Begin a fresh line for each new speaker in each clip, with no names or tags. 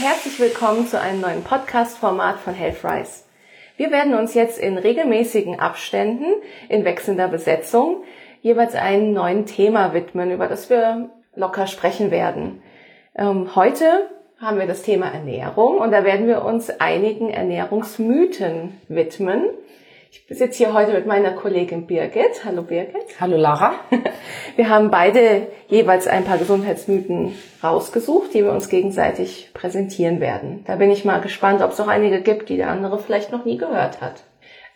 herzlich willkommen zu einem neuen Podcast-Format von HealthRise. Wir werden uns jetzt in regelmäßigen Abständen, in wechselnder Besetzung, jeweils einem neuen Thema widmen, über das wir locker sprechen werden. Ähm, heute haben wir das Thema Ernährung und da werden wir uns einigen Ernährungsmythen widmen. Ich sitze hier heute mit meiner Kollegin Birgit. Hallo Birgit.
Hallo Lara.
Wir haben beide jeweils ein paar Gesundheitsmythen rausgesucht, die wir uns gegenseitig präsentieren werden. Da bin ich mal gespannt, ob es noch einige gibt, die der andere vielleicht noch nie gehört hat.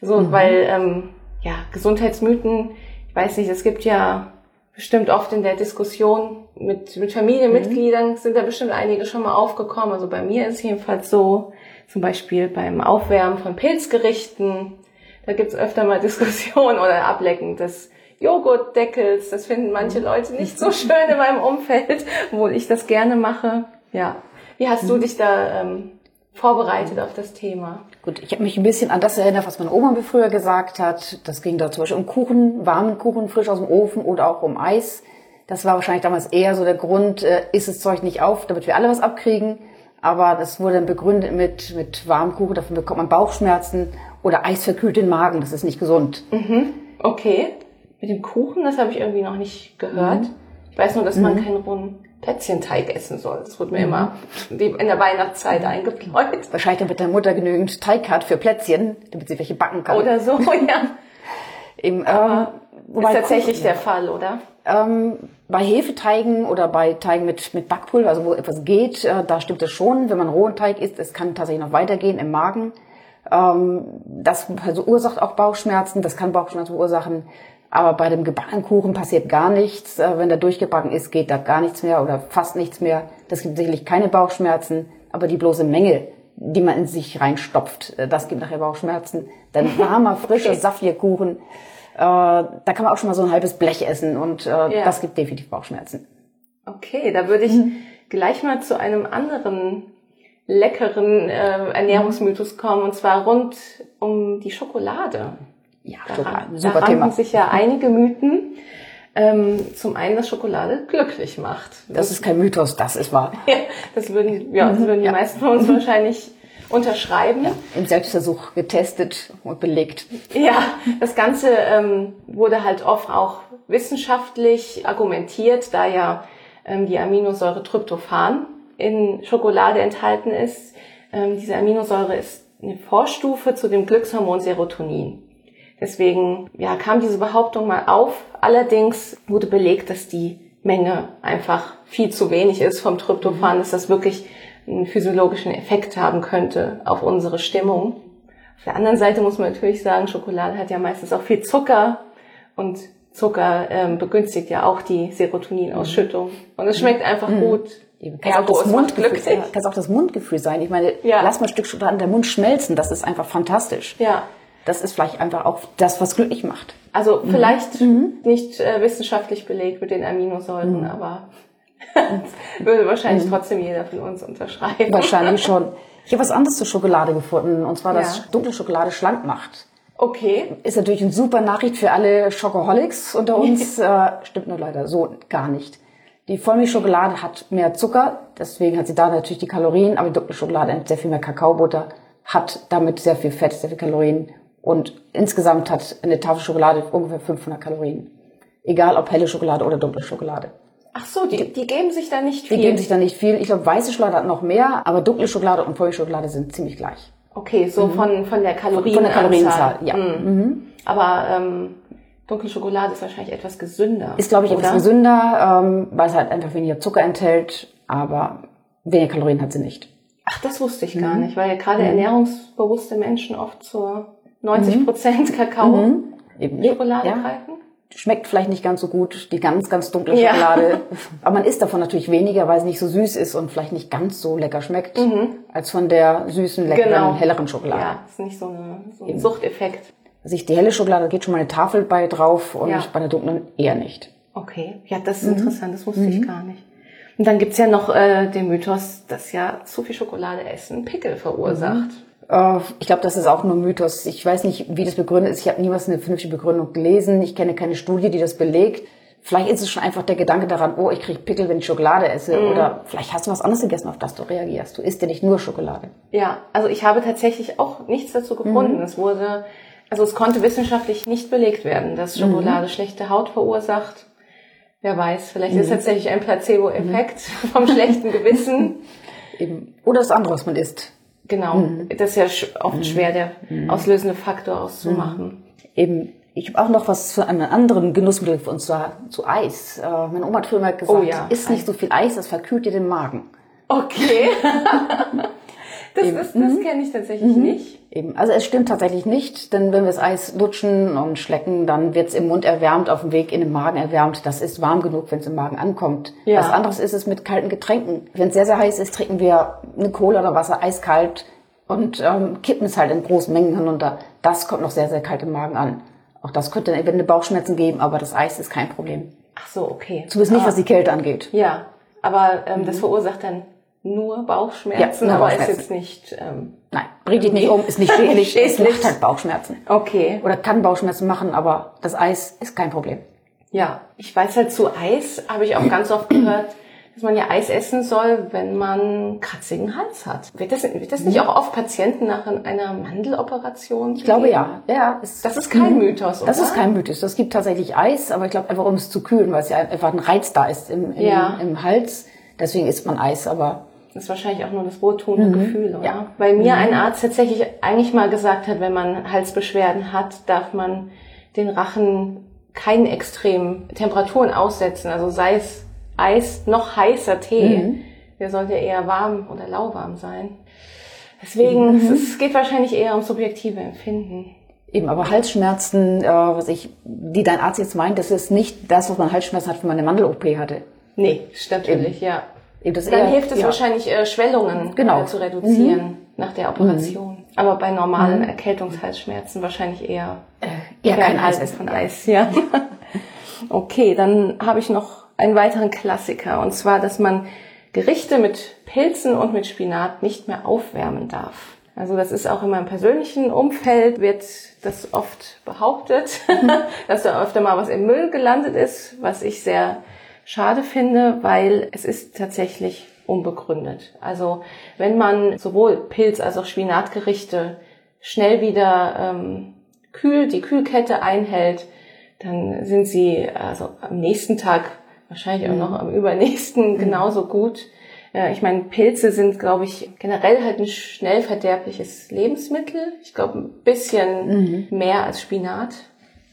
So, mhm. weil ähm, ja Gesundheitsmythen, ich weiß nicht, es gibt ja bestimmt oft in der Diskussion mit, mit Familienmitgliedern mhm. sind da bestimmt einige schon mal aufgekommen. Also bei mir ist es jedenfalls so, zum Beispiel beim Aufwärmen von Pilzgerichten da gibt's öfter mal Diskussionen oder Ablecken des Joghurtdeckels. Das finden manche mhm. Leute nicht so schön in meinem Umfeld, obwohl ich das gerne mache. Ja. Wie hast du mhm. dich da ähm, vorbereitet auf das Thema?
Gut, ich habe mich ein bisschen an das erinnert, was meine Oma mir früher gesagt hat. Das ging da zum Beispiel um Kuchen, warmen Kuchen frisch aus dem Ofen oder auch um Eis. Das war wahrscheinlich damals eher so der Grund, äh, isst das Zeug nicht auf, damit wir alle was abkriegen. Aber das wurde dann begründet mit, mit warmem Kuchen, davon bekommt man Bauchschmerzen oder eisverkühlt den Magen, das ist nicht gesund.
Mhm. Okay. Mit dem Kuchen, das habe ich irgendwie noch nicht gehört. Mhm. Ich weiß nur, dass man mhm. keinen rohen Plätzchenteig essen soll. Das wurde mir mhm. immer in der Weihnachtszeit eingepläut.
Wahrscheinlich damit der Mutter genügend Teig hat für Plätzchen, damit sie welche backen kann.
Oder so, ja. Im, ähm, ist tatsächlich Kuchen, der Fall, oder?
Ähm, bei Hefeteigen oder bei Teigen mit, mit Backpulver, also wo etwas geht, äh, da stimmt es schon. Wenn man rohen Teig isst, es kann tatsächlich noch weitergehen im Magen. Ähm, das verursacht auch Bauchschmerzen, das kann Bauchschmerzen verursachen. Aber bei dem gebackenen Kuchen passiert gar nichts. Äh, wenn der durchgebacken ist, geht da gar nichts mehr oder fast nichts mehr. Das gibt sicherlich keine Bauchschmerzen, aber die bloße Menge, die man in sich reinstopft, äh, das gibt nachher Bauchschmerzen. Dann warmer, frischer, saftiger Kuchen, äh, da kann man auch schon mal so ein halbes Blech essen und ja. das gibt definitiv Bauchschmerzen.
Okay, da würde ich mhm. gleich mal zu einem anderen leckeren äh, Ernährungsmythos kommen, und zwar rund um die Schokolade.
Ja,
da, Schokolade, super da Thema. sich ja einige Mythen. Ähm, zum einen, dass Schokolade glücklich macht.
Das ist kein Mythos, das ist wahr.
ja, das würden, ja, das würden die ja. meisten von uns wahrscheinlich unterschreiben. Ja,
Im Selbstversuch getestet und belegt.
Ja, das Ganze ähm, wurde halt oft auch wissenschaftlich argumentiert, da ja ähm, die Aminosäure Tryptophan in Schokolade enthalten ist. Ähm, diese Aminosäure ist eine Vorstufe zu dem Glückshormon Serotonin. Deswegen ja, kam diese Behauptung mal auf. Allerdings wurde belegt, dass die Menge einfach viel zu wenig ist vom Tryptophan, dass das wirklich einen physiologischen Effekt haben könnte auf unsere Stimmung. Auf der anderen Seite muss man natürlich sagen, Schokolade hat ja meistens auch viel Zucker und Zucker ähm, begünstigt ja auch die Serotoninausschüttung. Und es schmeckt einfach mhm. gut.
Kann, auch das Mundgefühl, kann auch das Mundgefühl sein. Ich meine, ja. lass mal ein Stück Schokolade in der Mund schmelzen. Das ist einfach fantastisch.
Ja.
Das ist vielleicht einfach auch das, was glücklich macht.
Also mhm. vielleicht mhm. nicht äh, wissenschaftlich belegt mit den Aminosäuren, mhm. aber würde wahrscheinlich mhm. trotzdem jeder von uns unterschreiben.
Wahrscheinlich schon. Ich habe was anderes zur Schokolade gefunden, und zwar, dass ja. dunkle Schokolade schlank macht.
Okay.
Ist natürlich eine super Nachricht für alle Schokoholics unter uns. äh, stimmt nur leider so gar nicht. Die Vollmilchschokolade hat mehr Zucker, deswegen hat sie da natürlich die Kalorien, aber die dunkle Schokolade hat sehr viel mehr Kakaobutter, hat damit sehr viel Fett, sehr viel Kalorien und insgesamt hat eine Tafel Schokolade ungefähr 500 Kalorien. Egal ob helle Schokolade oder dunkle Schokolade.
Ach so, die, die geben sich da nicht viel.
Die geben sich da nicht viel. Ich glaube, weiße Schokolade hat noch mehr, aber dunkle Schokolade und Vollmilchschokolade sind ziemlich gleich.
Okay, so mhm. von, von der Kalorienzahl.
Von der Kalorienzahl, ja. Mhm.
Mhm. Aber ähm, Dunkle Schokolade ist wahrscheinlich etwas gesünder.
Ist, glaube ich, oder? etwas gesünder, ähm, weil es halt einfach weniger Zucker enthält, aber weniger Kalorien hat sie nicht.
Ach, das wusste ich gar mhm. nicht, weil ja gerade mhm. ernährungsbewusste Menschen oft zur 90 Prozent mhm. Kakao mhm. Schokolade ja. greifen.
Schmeckt vielleicht nicht ganz so gut, die ganz, ganz dunkle Schokolade. Ja. Aber man isst davon natürlich weniger, weil es nicht so süß ist und vielleicht nicht ganz so lecker schmeckt, mhm. als von der süßen, leckeren, genau. helleren Schokolade.
Ja, ist nicht so, eine, so ein Suchteffekt
sich die helle Schokolade, da geht schon mal eine Tafel bei drauf und ja. bei der dunklen eher nicht.
Okay, ja, das ist mhm. interessant, das wusste mhm. ich gar nicht. Und dann gibt's ja noch äh, den Mythos, dass ja zu viel Schokolade essen Pickel verursacht.
Mhm. Äh, ich glaube, das ist auch nur Mythos. Ich weiß nicht, wie das begründet ist. Ich habe niemals eine vernünftige Begründung gelesen. Ich kenne keine Studie, die das belegt. Vielleicht ist es schon einfach der Gedanke daran, oh, ich kriege Pickel, wenn ich Schokolade esse.
Mhm.
Oder vielleicht hast du was anderes gegessen, auf das du reagierst. Du isst ja nicht nur Schokolade.
Ja, also ich habe tatsächlich auch nichts dazu gefunden.
Mhm.
Es wurde, also es konnte wissenschaftlich nicht belegt werden, dass
Mhm.
Schokolade schlechte Haut verursacht. Wer weiß, vielleicht
Mhm.
ist es tatsächlich ein Placebo-Effekt vom schlechten Gewissen.
Eben. Oder das andere, was man isst.
Genau,
Mhm.
das ist ja oft schwer, der auslösende Faktor auszumachen.
Eben, ich habe auch noch was zu einem anderen Genussmittel, und zwar zu Eis. Äh, meine Oma hat früher mal gesagt,
Oh ja,
isst nicht so viel Eis, das verkühlt dir den Magen.
Okay. das das, das kenne ich tatsächlich nicht.
Eben. Also es stimmt tatsächlich nicht, denn wenn wir das Eis lutschen und schlecken, dann wird es im Mund erwärmt, auf dem Weg in den Magen erwärmt. Das ist warm genug, wenn es im Magen ankommt.
Ja.
Was anderes ist es mit kalten Getränken. Wenn es sehr, sehr heiß ist, trinken wir eine Cola oder Wasser eiskalt und ähm, kippen es halt in großen Mengen hinunter. Das kommt noch sehr, sehr kalt im Magen an. Auch das könnte eventuell Bauchschmerzen geben, aber das Eis ist kein Problem.
Ach so, okay.
Zumindest nicht, was die Kälte angeht.
Ja, aber ähm, das verursacht dann nur Bauchschmerzen,
Mhm. Ja, nur
aber ist jetzt nicht. Ähm,
Nein, bringt dich nicht um, ist nicht schädlich, es macht halt Bauchschmerzen.
okay.
Oder kann Bauchschmerzen machen, aber das Eis ist kein Problem.
Ja, ich weiß halt zu Eis, habe ich auch ganz oft gehört, dass man ja Eis essen soll, wenn man kratzigen Hals hat. Wird das, wird das nicht auch oft Patienten nach einer Mandeloperation?
Ich glaube ja. ja es,
Das ist kein Mythos, oder?
Das ist kein Mythos. Das gibt tatsächlich Eis, aber ich glaube einfach, um es zu kühlen, weil es ja einfach ein Reiz da ist im, im,
Ja.
im Hals. Deswegen isst man Eis, aber
Das ist wahrscheinlich auch nur das wohltuende Gefühl, oder?
Mhm. Ja.
Weil mir ein Arzt tatsächlich eigentlich mal gesagt hat, wenn man Halsbeschwerden hat, darf man den Rachen keinen extremen Temperaturen aussetzen. Also sei es Eis, noch heißer Tee.
Mhm.
Der sollte eher warm oder lauwarm sein. Deswegen,
Mhm.
es geht wahrscheinlich eher um subjektive Empfinden.
eben, aber Halsschmerzen, äh, was ich, die dein Arzt jetzt meint, das ist nicht das, was man Halsschmerzen hat, wenn man eine Mandel-OP hatte.
Nee, stimmt natürlich, ja.
Eben, das
Dann
eher-
hilft es
ja.
wahrscheinlich, äh, Schwellungen
Genau.
äh, zu reduzieren nach der Operation. Aber bei normalen Erkältungshalsschmerzen wahrscheinlich eher
eher kein Eis essen.
von Eis. Ja. okay, dann habe ich noch einen weiteren Klassiker und zwar, dass man Gerichte mit Pilzen und mit Spinat nicht mehr aufwärmen darf. Also das ist auch in meinem persönlichen Umfeld wird das oft behauptet, dass da öfter mal was im Müll gelandet ist, was ich sehr schade finde, weil es ist tatsächlich unbegründet. Also wenn man sowohl Pilz als auch Spinatgerichte schnell wieder ähm, kühl, die Kühlkette einhält, dann sind sie also am nächsten Tag, wahrscheinlich auch noch am übernächsten genauso gut. Äh, Ich meine, Pilze sind, glaube ich, generell halt ein schnell verderbliches Lebensmittel. Ich glaube, ein bisschen mehr als Spinat.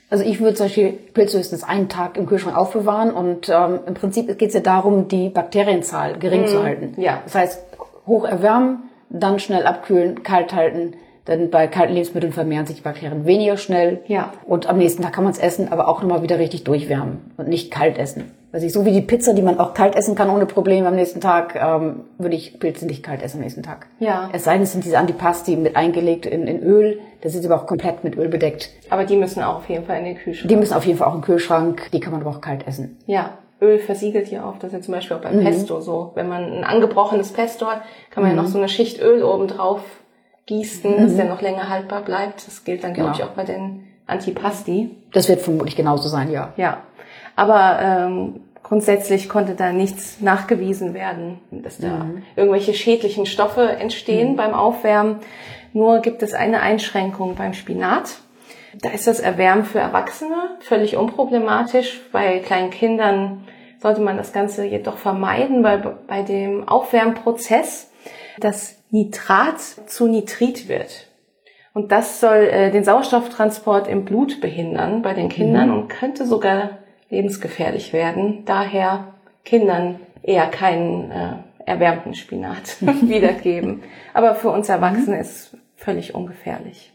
Also ich würde solche Pilze höchstens einen Tag im Kühlschrank aufbewahren und ähm, im Prinzip geht es ja darum, die Bakterienzahl gering zu halten.
ja.
Das heißt, hoch erwärmen, dann schnell abkühlen, kalt halten. Denn bei kalten Lebensmitteln vermehren sich die Bakterien weniger schnell.
Ja.
Und am nächsten Tag kann man es essen, aber auch nochmal wieder richtig durchwärmen und nicht kalt essen. Also ich, so wie die Pizza, die man auch kalt essen kann ohne Probleme am nächsten Tag, ähm, würde ich Pilze nicht kalt essen am nächsten Tag.
Ja.
Es sei denn, es sind diese Antipasti mit eingelegt in, in Öl. Das ist aber auch komplett mit Öl bedeckt.
Aber die müssen auch auf jeden Fall in den Kühlschrank.
Die müssen auf jeden Fall auch im Kühlschrank, die kann man aber auch kalt essen.
Ja, Öl versiegelt hier oft. Das ist ja zum Beispiel auch beim Pesto so. Wenn man ein angebrochenes Pesto hat, kann man ja noch so eine Schicht Öl oben drauf gießen, dass der noch länger haltbar bleibt. Das gilt dann, glaube
Genau.
ich, auch bei den Antipasti.
Das wird vermutlich genauso sein, ja.
Ja, aber ähm, grundsätzlich konnte da nichts nachgewiesen werden, dass da irgendwelche schädlichen Stoffe entstehen beim Aufwärmen. Nur gibt es eine Einschränkung beim Spinat. Da ist das Erwärmen für Erwachsene völlig unproblematisch. Bei kleinen Kindern sollte man das Ganze jedoch vermeiden, weil bei dem Aufwärmprozess das Nitrat zu Nitrit wird. Und das soll äh, den Sauerstofftransport im Blut behindern bei den Kindern und könnte sogar lebensgefährlich werden. Daher Kindern eher keinen äh, erwärmten Spinat wiedergeben. Aber für uns Erwachsene ist es völlig ungefährlich.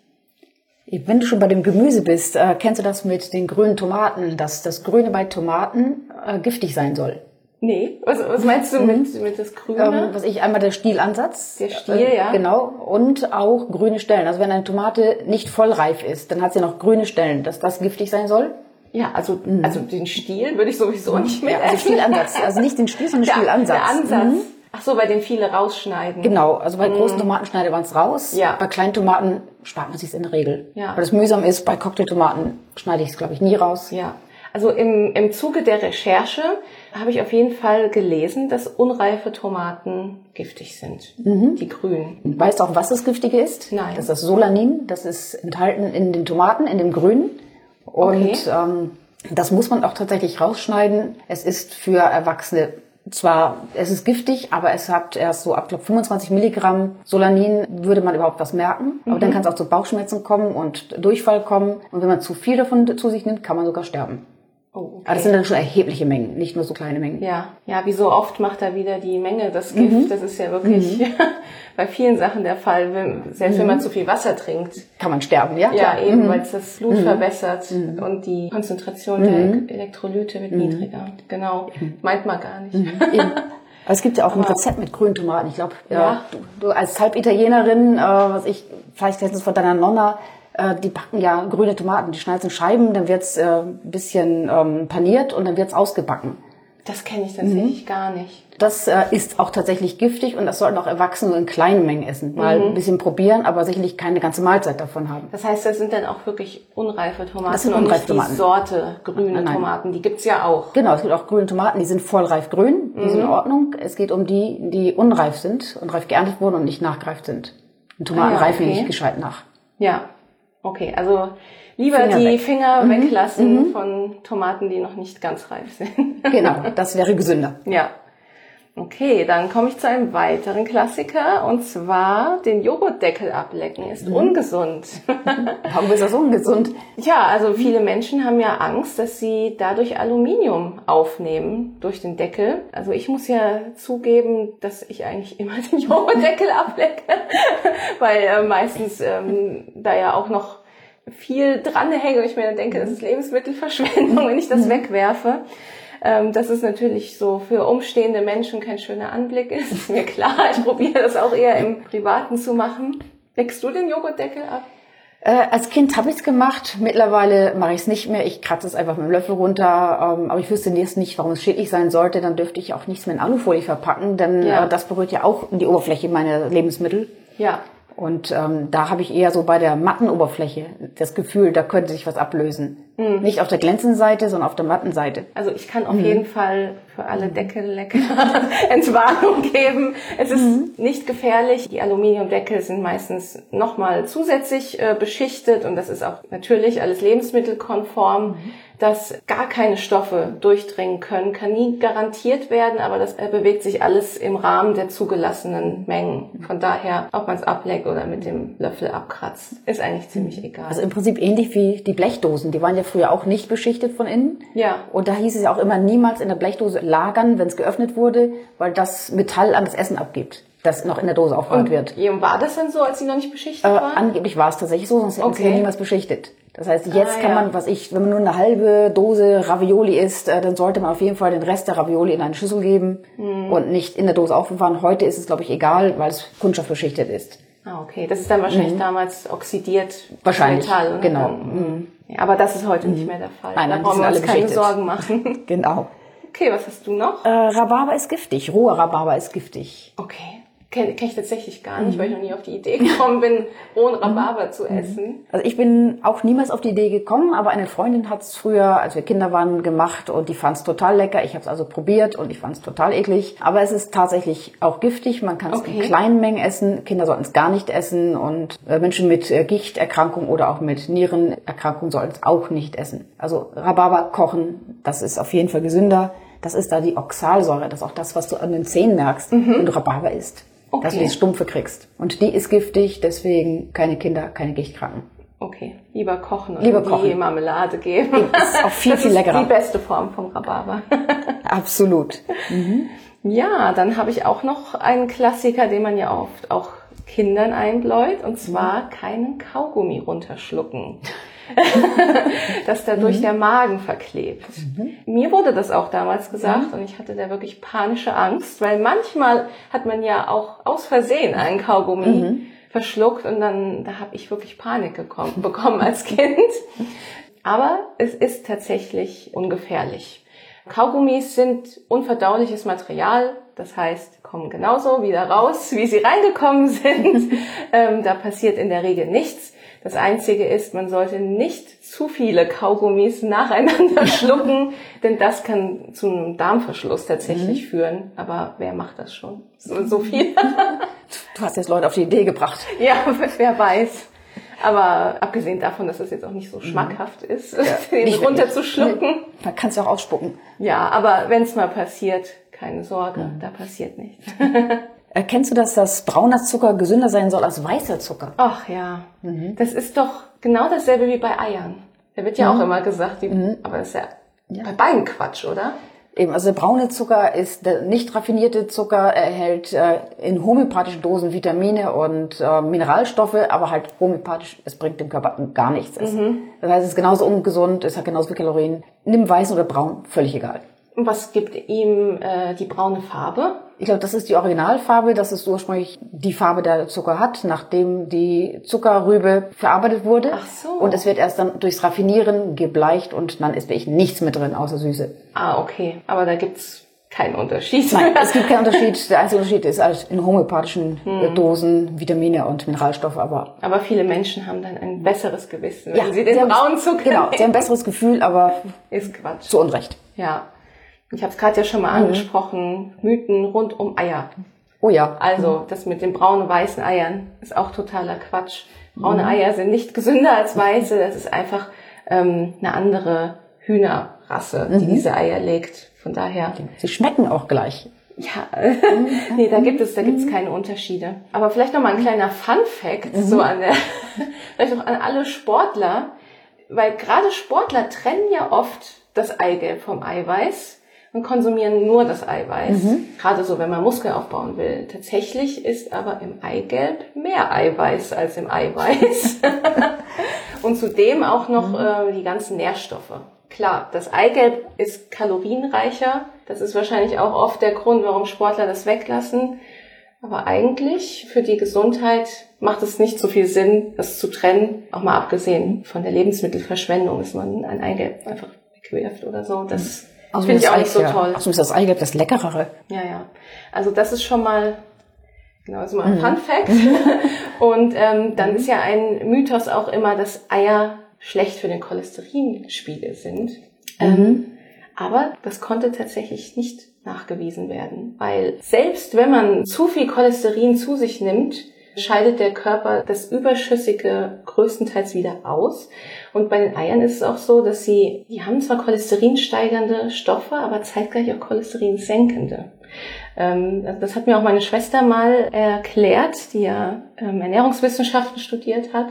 Wenn du schon bei dem Gemüse bist, äh, kennst du das mit den grünen Tomaten, dass das Grüne bei Tomaten äh, giftig sein soll?
Nee, was, was meinst du mit, mit das Grüne?
Ähm, was ich einmal der Stielansatz.
Der Stiel, ja.
Genau. Und auch grüne Stellen. Also wenn eine Tomate nicht vollreif ist, dann hat sie noch grüne Stellen, dass das giftig sein soll.
ja, also, also den Stiel würde ich sowieso nicht mehr
Ja, also Stielansatz. Also nicht den Stiel, sondern den Stielansatz.
Der Ansatz.
Mhm.
Ach so, bei dem viele rausschneiden.
Genau, also bei großen Tomaten schneidet man es raus.
Ja.
Bei kleinen Tomaten spart man sich in der Regel.
Ja.
Weil das mühsam ist, bei Cocktailtomaten schneide ich es, glaube ich, nie raus.
Ja. Also im, im Zuge der Recherche habe ich auf jeden Fall gelesen, dass unreife Tomaten giftig sind. Die grünen.
Weißt du auch, was das Giftige ist?
Nein.
Das ist das Solanin. Das ist enthalten in den Tomaten, in dem Grünen. Und
Okay.
ähm, das muss man auch tatsächlich rausschneiden. Es ist für Erwachsene zwar, es ist giftig, aber es hat erst so ab glaub, 25 Milligramm Solanin würde man überhaupt was merken. Aber dann kann es auch zu Bauchschmerzen kommen und Durchfall kommen. Und wenn man zu viel davon zu sich nimmt, kann man sogar sterben.
Oh, okay.
Aber das sind dann schon erhebliche Mengen, nicht nur so kleine Mengen.
Ja, ja, wie so oft macht da wieder die Menge das
Mhm.
Gift. Das ist ja wirklich bei vielen Sachen der Fall. Wenn, selbst wenn man zu viel Wasser trinkt.
Kann man sterben, ja?
Ja, eben,
Mhm.
weil es das Blut verbessert und die Konzentration der Elektrolyte wird niedriger. Genau, meint man gar nicht.
Aber es gibt ja auch ein Rezept mit grünen Tomaten. Ich glaube, ja.
Ja.
du, du als Halbitalienerin, äh, was ich vielleicht letztens von deiner Nonna, äh, die backen ja grüne Tomaten. Die schneiden in Scheiben, dann wird's äh, ein bisschen ähm, paniert und dann wird's ausgebacken.
Das kenne ich tatsächlich gar nicht.
Das äh, ist auch tatsächlich giftig und das sollten auch Erwachsene nur in kleinen Mengen essen. Mal ein bisschen probieren, aber sicherlich keine ganze Mahlzeit davon haben.
Das heißt, das sind dann auch wirklich unreife Tomaten
Das sind unreife Tomaten.
die Sorte grüne
Nein, nein.
Tomaten. Die gibt's ja auch.
Genau, es gibt auch grüne Tomaten, die sind vollreif grün, die sind in Ordnung. Es geht um die, die unreif sind, unreif geerntet wurden und nicht nachgereift sind. Und Tomaten
Ah ja,
reifen
okay.
nicht gescheit nach.
Ja, okay. Also lieber
Finger
die
weg.
Finger weglassen von Tomaten, die noch nicht ganz reif sind.
Genau, das wäre gesünder.
Ja. Okay, dann komme ich zu einem weiteren Klassiker und zwar den Joghurtdeckel ablecken ist ungesund.
Warum ist das ungesund?
ja, also viele Menschen haben ja Angst, dass sie dadurch Aluminium aufnehmen durch den Deckel. Also ich muss ja zugeben, dass ich eigentlich immer den Joghurtdeckel ablecke, weil äh, meistens ähm, da ja auch noch viel dranhänge und ich mir dann denke, das ist Lebensmittelverschwendung, wenn ich das wegwerfe. Ähm, dass es natürlich so für umstehende Menschen kein schöner Anblick ist, ist mir klar. Ich probiere das auch eher im Privaten zu machen. Leckst du den Joghurtdeckel ab?
Äh, als Kind habe ich es gemacht. Mittlerweile mache ich es nicht mehr. Ich kratze es einfach mit dem Löffel runter. Ähm, aber ich wüsste jetzt nicht, warum es schädlich sein sollte. Dann dürfte ich auch nichts mehr in Alufolie verpacken, denn
Ja.
äh, das berührt ja auch die Oberfläche meiner Lebensmittel.
Ja.
Und ähm, da habe ich eher so bei der matten Oberfläche das Gefühl, da könnte sich was ablösen. Nicht auf der glänzenden Seite, sondern auf der matten Seite.
Also ich kann auf jeden Fall für alle Deckellecker Entwarnung geben. Es ist nicht gefährlich. Die Aluminiumdeckel sind meistens nochmal zusätzlich äh, beschichtet und das ist auch natürlich alles lebensmittelkonform. Dass gar keine Stoffe durchdringen können, kann nie garantiert werden, aber das äh, bewegt sich alles im Rahmen der zugelassenen Mengen. Von daher, ob man es ableckt oder mit dem Löffel abkratzt, ist eigentlich ziemlich egal.
Also im Prinzip ähnlich wie die Blechdosen. Die waren ja früher auch nicht beschichtet von innen.
Ja.
Und da hieß es ja auch immer niemals in der Blechdose lagern, wenn es geöffnet wurde, weil das Metall an das Essen abgibt, das noch in der Dose aufbewahrt wird.
Wie war das denn so, als sie noch nicht beschichtet
Äh,
waren?
angeblich war es tatsächlich so, sonst hätten sie
Okay.
ja niemals beschichtet. Das heißt, jetzt
Ah,
kann
ja.
man, was ich, wenn man nur eine halbe Dose Ravioli isst, äh, dann sollte man auf jeden Fall den Rest der Ravioli in eine Schüssel geben
Hm.
und nicht in der Dose aufbewahren. Heute ist es, glaube ich, egal, weil es kunststoffbeschichtet ist.
Ah, okay. Das ist dann wahrscheinlich damals oxidiert.
Mhm. Wahrscheinlich,
Metall, und
genau.
Dann, ja, aber das ist heute nicht mehr der Fall.
Nein,
da
nein,
brauchen wir uns keine
beschichtet.
Sorgen machen.
Genau.
Okay, was hast du noch?
Äh, Rhabarber ist giftig. Roher Rhabarber ist giftig.
Okay. Kenne kenn ich tatsächlich gar
Mhm.
nicht, weil ich noch nie auf die Idee gekommen bin, rohen Rhabarber zu essen.
Also ich bin auch niemals auf die Idee gekommen, aber eine Freundin hat es früher, als wir Kinder waren, gemacht und die fand es total lecker. Ich habe es also probiert und ich fand es total eklig. Aber es ist tatsächlich auch giftig. Man kann es in
Okay.
kleinen Mengen essen. Kinder sollten es gar nicht essen und äh, Menschen mit äh, Gichterkrankung oder auch mit Nierenerkrankung sollten es auch nicht essen. Also Rhabarber kochen, das ist auf jeden Fall gesünder. Das ist da die Oxalsäure. Das ist auch das, was du an den Zähnen merkst, wenn du Rhabarber isst. Dass du
Okay.
die Stumpfe kriegst. Und die ist giftig, deswegen keine Kinder, keine Gichtkranken.
Okay, lieber kochen und
Lieber
die
kochen.
Marmelade geben.
Das ist auch viel,
das
viel
ist
leckerer.
die beste Form vom Rhabarber.
Absolut.
Ja, dann habe ich auch noch einen Klassiker, den man ja oft auch Kindern einbläut, und zwar keinen Kaugummi runterschlucken. dass dadurch der Magen verklebt. Mir wurde das auch damals gesagt und ich hatte da wirklich panische Angst, weil manchmal hat man ja auch aus Versehen einen Kaugummi verschluckt und dann da habe ich wirklich Panik gekommen, bekommen als Kind. Aber es ist tatsächlich ungefährlich. Kaugummis sind unverdauliches Material, das heißt, kommen genauso wieder raus, wie sie reingekommen sind. ähm, da passiert in der Regel nichts. Das Einzige ist, man sollte nicht zu viele Kaugummis nacheinander schlucken, denn das kann zu einem Darmverschluss tatsächlich mhm. führen. Aber wer macht das schon? So, so viel.
du hast jetzt Leute auf die Idee gebracht.
Ja, wer weiß. Aber abgesehen davon, dass es jetzt auch nicht so mhm. schmackhaft ist, ja, den runterzuschlucken.
Da kannst du auch ausspucken.
Ja, aber wenn es mal passiert, keine Sorge, mhm. da passiert nichts.
Erkennst du, dass das brauner Zucker gesünder sein soll als weißer Zucker?
Ach ja, mhm. das ist doch genau dasselbe wie bei Eiern. Da wird ja mhm. auch immer gesagt, die, mhm. aber das ist ja, ja, bei beiden Quatsch, oder?
Eben, also braune Zucker ist der nicht raffinierte Zucker, erhält äh, in homöopathischen Dosen Vitamine und äh, Mineralstoffe, aber halt homöopathisch, es bringt dem Körper gar nichts. Mhm. Das heißt, es ist genauso ungesund, es hat genauso viel Kalorien. Nimm weiß oder braun, völlig egal.
Was gibt ihm äh, die braune Farbe?
Ich glaube, das ist die Originalfarbe. Das ist ursprünglich die Farbe, der der Zucker hat, nachdem die Zuckerrübe verarbeitet wurde.
Ach so.
Und es wird erst dann durchs Raffinieren gebleicht und dann ist wirklich nichts mit drin, außer Süße.
Ah, okay. Aber da gibt's keinen Unterschied.
Nein, es gibt keinen Unterschied. Der einzige Unterschied ist halt in homöopathischen hm. Dosen Vitamine und Mineralstoffe. Aber,
aber viele Menschen haben dann ein besseres Gewissen, wenn ja, sie den braunen Zucker
Genau, sie haben ein besseres Gefühl, aber
ist Quatsch.
Zu Unrecht.
Ja. Ich habe es gerade ja schon mal mhm. angesprochen, Mythen rund um Eier.
Oh ja.
Also das mit den braunen weißen Eiern ist auch totaler Quatsch. Braune mhm. Eier sind nicht gesünder als weiße. Das ist einfach ähm, eine andere Hühnerrasse, die mhm. diese Eier legt. Von daher.
Sie schmecken auch gleich.
Ja, nee, da gibt es, da gibt es keine Unterschiede. Aber vielleicht noch mal ein kleiner Fun Fact, mhm. so an der, vielleicht auch an alle Sportler, weil gerade Sportler trennen ja oft das Eigelb vom Eiweiß und konsumieren nur das Eiweiß. Mhm. Gerade so, wenn man Muskel aufbauen will. Tatsächlich ist aber im Eigelb mehr Eiweiß als im Eiweiß. und zudem auch noch mhm. äh, die ganzen Nährstoffe. Klar, das Eigelb ist kalorienreicher. Das ist wahrscheinlich auch oft der Grund, warum Sportler das weglassen. Aber eigentlich für die Gesundheit macht es nicht so viel Sinn, das zu trennen. Auch mal abgesehen von der Lebensmittelverschwendung, dass man ein Eigelb einfach wegwirft oder so. Das
also Finde ich auch nicht so toll. Außerdem ist das Eigelb das Leckerere.
Ja, ja. Also das ist schon mal, genau, ist mal ein mhm. Fun Fact. Und ähm, dann ist ja ein Mythos auch immer, dass Eier schlecht für den Cholesterinspiegel sind. Mhm. Ähm, aber das konnte tatsächlich nicht nachgewiesen werden, weil selbst wenn man zu viel Cholesterin zu sich nimmt, scheidet der Körper das Überschüssige größtenteils wieder aus. Und bei den Eiern ist es auch so, dass sie, die haben zwar cholesterinsteigernde Stoffe, aber zeitgleich auch cholesterinsenkende. Ähm, also das hat mir auch meine Schwester mal erklärt, die ja ähm, Ernährungswissenschaften studiert hat.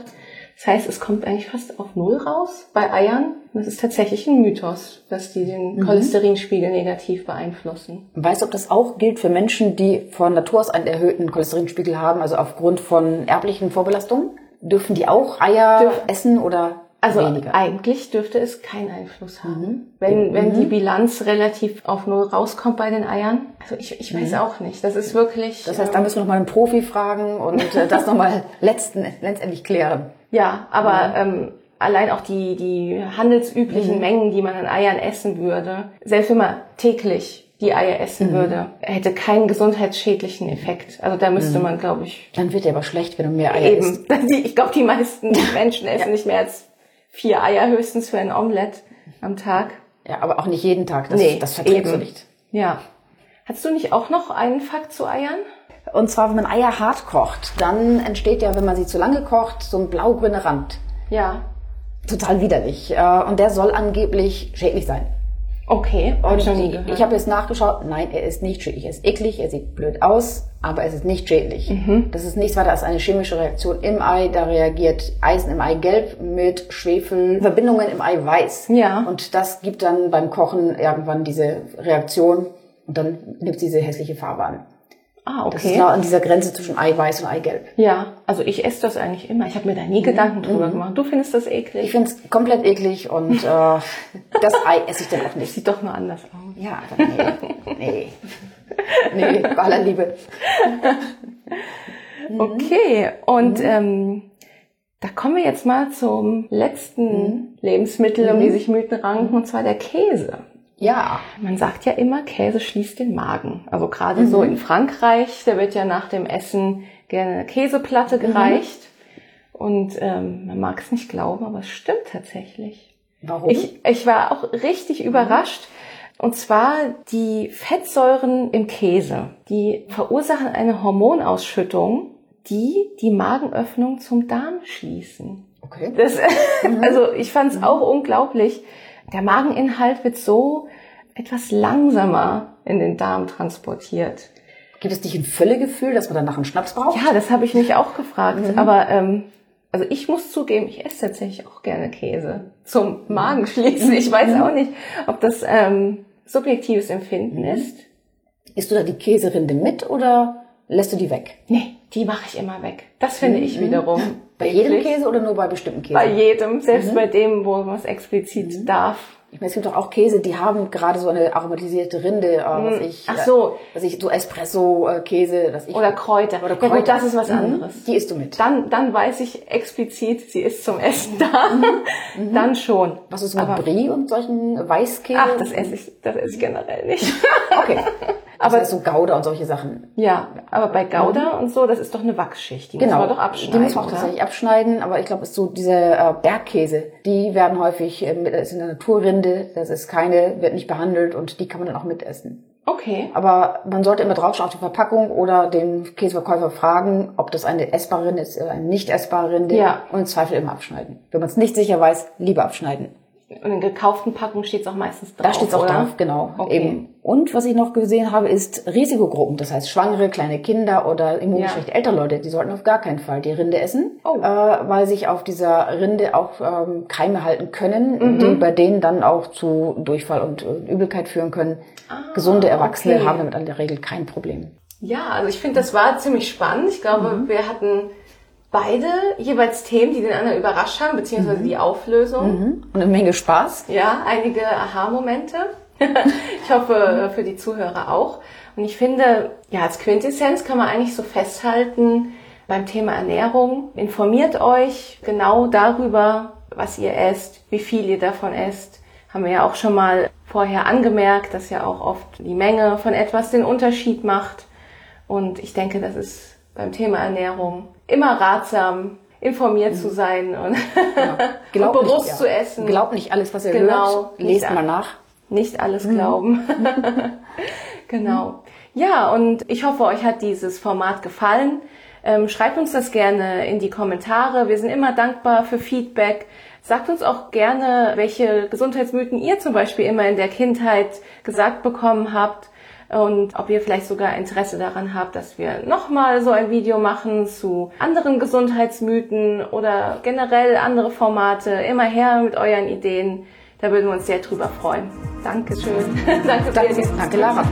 Das heißt, es kommt eigentlich fast auf Null raus bei Eiern. Das ist tatsächlich ein Mythos, dass die den mhm. Cholesterinspiegel negativ beeinflussen.
Weißt du, ob das auch gilt für Menschen, die von Natur aus einen erhöhten Cholesterinspiegel haben, also aufgrund von erblichen Vorbelastungen? Dürfen die auch Eier Dürf essen oder
also
weniger?
eigentlich dürfte es keinen Einfluss haben. Mhm. Wenn, mhm. wenn die Bilanz relativ auf Null rauskommt bei den Eiern. Also ich, ich weiß mhm. auch nicht. Das ist wirklich.
Das heißt, da müssen wir nochmal einen Profi fragen und äh, das nochmal letzten, letztendlich klären.
Ja, aber ähm, allein auch die, die handelsüblichen mhm. Mengen, die man an Eiern essen würde, selbst wenn man täglich die Eier essen mhm. würde, hätte keinen gesundheitsschädlichen Effekt. Also da müsste mhm. man, glaube ich.
Dann wird dir aber schlecht, wenn du mehr Eier
eben. isst. Ich glaube, die meisten Menschen essen ja. nicht mehr als vier Eier höchstens für ein Omelett am Tag.
Ja, aber auch nicht jeden Tag. Das, nee, das verträgst du nicht.
Ja. Hast du nicht auch noch einen Fakt zu Eiern?
Und zwar, wenn man Eier hart kocht, dann entsteht ja, wenn man sie zu lange kocht, so ein blau-grüner Rand.
Ja.
Total widerlich. Äh, und der soll angeblich schädlich sein.
Okay,
und ich, ich habe jetzt nachgeschaut, nein, er ist nicht schädlich. Er ist eklig, er sieht blöd aus, aber es ist nicht schädlich. Mhm. Das ist nichts weiter als eine chemische Reaktion im Ei. Da reagiert Eisen im Eigelb mit Schwefelverbindungen im Eiweiß.
Ja.
Und das gibt dann beim Kochen irgendwann diese Reaktion und dann nimmt diese hässliche Farbe an.
Ah, okay.
Das ist genau an dieser Grenze zwischen Eiweiß und Eigelb.
Ja, also ich esse das eigentlich immer. Ich habe mir da nie mhm. Gedanken drüber mhm. gemacht. Du findest das eklig?
Ich finde es komplett eklig und äh, das Ei esse ich dann auch nicht.
Sieht doch nur anders aus.
Ja, aber nee. nee. Nee, bei aller Liebe.
okay, und mhm. ähm, da kommen wir jetzt mal zum letzten mhm. Lebensmittel, um die sich Mythen ranken, und zwar der Käse.
Ja.
Man sagt ja immer, Käse schließt den Magen. Also gerade mhm. so in Frankreich, da wird ja nach dem Essen gerne eine Käseplatte mhm. gereicht. Und ähm, man mag es nicht glauben, aber es stimmt tatsächlich.
Warum?
Ich, ich war auch richtig überrascht. Und zwar die Fettsäuren im Käse. Die verursachen eine Hormonausschüttung, die die Magenöffnung zum Darm schließen.
okay.
Das, also ich fand es auch unglaublich. Der Mageninhalt wird so etwas langsamer in den Darm transportiert.
Gibt es nicht ein Völlegefühl, dass man danach einen Schnaps braucht?
Ja, das habe ich mich auch gefragt. Aber ähm, also ich muss zugeben, ich esse tatsächlich auch gerne Käse zum Magenschließen. Ich weiß auch nicht, ob das ähm, subjektives Empfinden ist.
Isst du da die Käserinde mit oder lässt du die weg?
Nee, die mache ich immer weg. Das finde ich wiederum.
Bei jedem. Käse oder nur bei bestimmten Käse?
Bei jedem, selbst bei dem, wo man es explizit darf.
Ich meine, es gibt doch auch Käse, die haben gerade so eine aromatisierte Rinde, äh, was ich,
Ach so.
äh, was ich so Espresso-Käse, dass ich
Oder Kräuter.
oder
Ja,
Kräuter.
gut, das ist was
Mhm.
anderes.
Die isst du mit.
Dann, dann weiß ich explizit, sie ist zum Essen da. Dann schon.
Was ist mit
Aber-
Brie und solchen Weißkäse?
Ach, das esse ich, das esse ich generell nicht.
Okay.
Aber-
heißt so Gouda und solche Sachen.
ja, aber bei Gouda und so, das ist doch eine Wachsschicht. Die muss man doch abschneiden.
Die muss man auch tatsächlich abschneiden, aber ich glaube, es ist so diese äh, Bergkäse, die werden häufig, äh, mit, das ist eine Naturrinde, das ist keine, wird nicht behandelt und die kann man dann auch mitessen.
Okay.
Aber man sollte immer draufschauen auf die Verpackung oder den Käseverkäufer fragen, ob das eine essbare Rinde ist oder eine nicht essbare Rinde
Ja.
und im Zweifel immer abschneiden. Wenn man es nicht sicher weiß, lieber abschneiden.
Und in gekauften Packungen steht es auch meistens drauf.
Da steht es auch
oder?
drauf, genau.
Okay.
Eben. Und was ich noch gesehen habe, ist Risikogruppen. Das heißt, schwangere, kleine Kinder oder immungeschwächte ältere Leute, die sollten auf gar keinen Fall die Rinde essen,
Oh.
äh, weil sich auf dieser Rinde auch ähm, Keime halten können,
Mhm.
die bei denen dann auch zu Durchfall und äh, Übelkeit führen können. Gesunde Erwachsene
Ah, okay.
haben damit in der Regel kein Problem.
Ja, also ich finde, das war ziemlich spannend. Ich glaube,
Mhm.
wir hatten beide jeweils Themen, die den anderen überrascht haben, beziehungsweise die Auflösung.
Und eine Menge Spaß.
Ja, einige Aha-Momente. ich hoffe, für die Zuhörer auch. Und ich finde, ja, als Quintessenz kann man eigentlich so festhalten, beim Thema Ernährung, informiert euch genau darüber, was ihr esst, wie viel ihr davon esst. Haben wir ja auch schon mal vorher angemerkt, dass ja auch oft die Menge von etwas den Unterschied macht. Und ich denke, das ist beim Thema Ernährung immer ratsam, informiert zu sein und, und bewusst
ja.
zu essen.
Glaubt nicht alles, was ihr
Genau.
hört. Lest mal nach.
Nicht alles glauben. genau. Ja, und ich hoffe, euch hat dieses Format gefallen. Ähm, schreibt uns das gerne in die Kommentare. Wir sind immer dankbar für Feedback. Sagt uns auch gerne, welche Gesundheitsmythen ihr zum Beispiel immer in der Kindheit gesagt bekommen habt und ob ihr vielleicht sogar Interesse daran habt, dass wir nochmal so ein Video machen zu anderen Gesundheitsmythen oder generell andere Formate. Immer her mit euren Ideen. Da würden wir uns sehr drüber freuen. Dankeschön. Danke,
Danke, danke Lara.